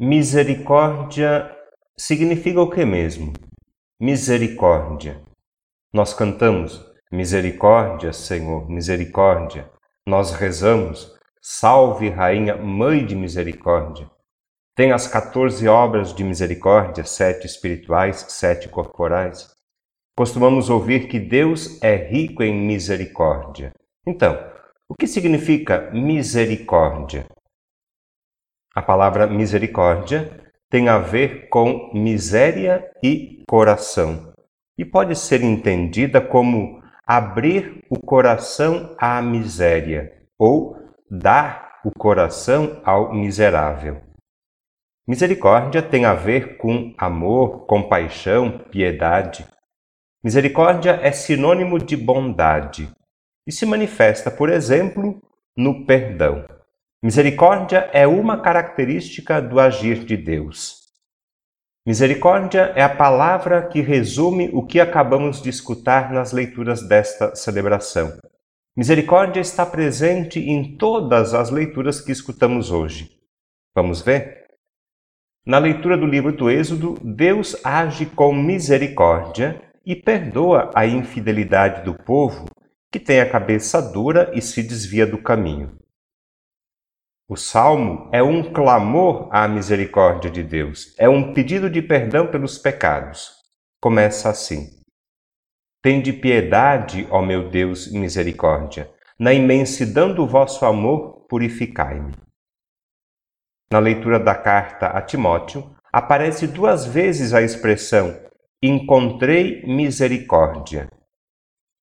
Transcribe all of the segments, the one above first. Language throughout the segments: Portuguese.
Misericórdia significa o que mesmo? Misericórdia. Nós cantamos Misericórdia, Senhor, misericórdia. Nós rezamos Salve, Rainha, Mãe de Misericórdia. Tem as 14 obras de misericórdia, sete espirituais, sete corporais. Costumamos ouvir que Deus é rico em misericórdia. Então, o que significa misericórdia? A palavra misericórdia tem a ver com miséria e coração e pode ser entendida como abrir o coração à miséria ou dar o coração ao miserável. Misericórdia tem a ver com amor, compaixão, piedade. Misericórdia é sinônimo de bondade e se manifesta, por exemplo, no perdão. Misericórdia é uma característica do agir de Deus. Misericórdia é a palavra que resume o que acabamos de escutar nas leituras desta celebração. Misericórdia está presente em todas as leituras que escutamos hoje. Vamos ver? Na leitura do livro do Êxodo, Deus age com misericórdia e perdoa a infidelidade do povo que tem a cabeça dura e se desvia do caminho. O salmo é um clamor à misericórdia de Deus, é um pedido de perdão pelos pecados. Começa assim: Tende piedade, ó meu Deus, misericórdia. Na imensidão do vosso amor, purificai-me. Na leitura da carta a Timóteo, aparece duas vezes a expressão encontrei misericórdia.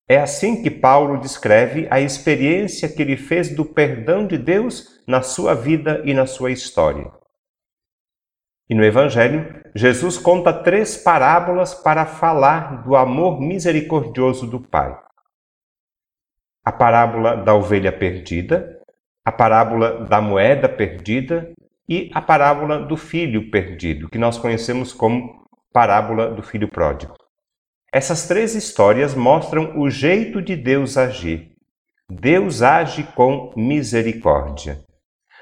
É assim que Paulo descreve a experiência que ele fez do perdão de Deus na sua vida e na sua história. E no Evangelho, Jesus conta três parábolas para falar do amor misericordioso do Pai. A parábola da ovelha perdida, a parábola da moeda perdida e a parábola do filho perdido, que nós conhecemos como parábola do filho pródigo. Essas três histórias mostram o jeito de Deus agir. Deus age com misericórdia.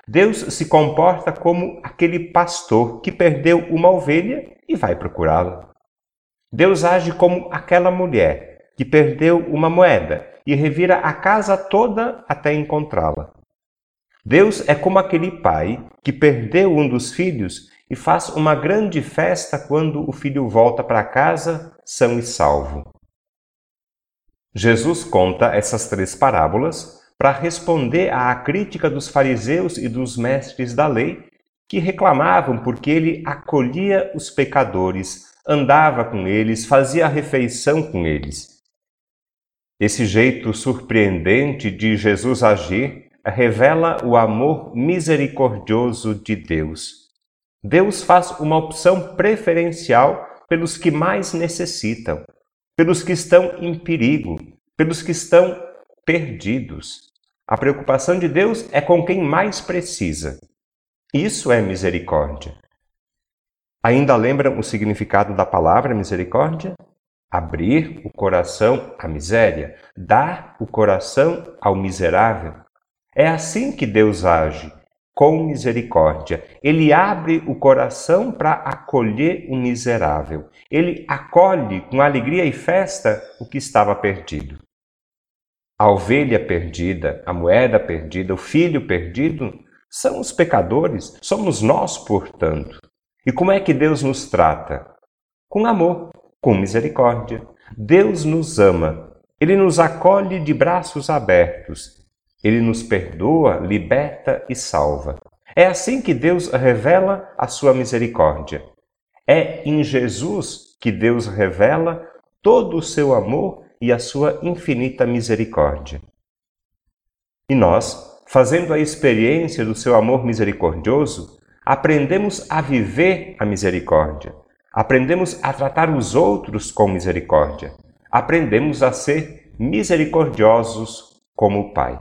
Deus se comporta como aquele pastor que perdeu uma ovelha e vai procurá-la. Deus age como aquela mulher que perdeu uma moeda e revira a casa toda até encontrá-la. Deus é como aquele pai que perdeu um dos filhos e faz uma grande festa quando o filho volta para casa são e salvo. Jesus conta essas três parábolas para responder à crítica dos fariseus e dos mestres da lei que reclamavam porque ele acolhia os pecadores, andava com eles, fazia refeição com eles. Esse jeito surpreendente de Jesus agir revela o amor misericordioso de Deus. Deus faz uma opção preferencial pelos que mais necessitam, pelos que estão em perigo, pelos que estão perdidos. A preocupação de Deus é com quem mais precisa. Isso é misericórdia. Ainda lembram o significado da palavra misericórdia? Abrir o coração à miséria, dar o coração ao miserável. É assim que Deus age com misericórdia. Ele abre o coração para acolher o miserável. Ele acolhe com alegria e festa o que estava perdido. A ovelha perdida, a moeda perdida, o filho perdido são os pecadores, somos nós, portanto. E como é que Deus nos trata? Com amor, com misericórdia. Deus nos ama, ele nos acolhe de braços abertos ele nos perdoa, liberta e salva. É assim que Deus revela a sua misericórdia. É em Jesus que Deus revela todo o seu amor e a sua infinita misericórdia. E nós, fazendo a experiência do seu amor misericordioso, aprendemos a viver a misericórdia, aprendemos a tratar os outros com misericórdia, aprendemos a ser misericordiosos como o Pai.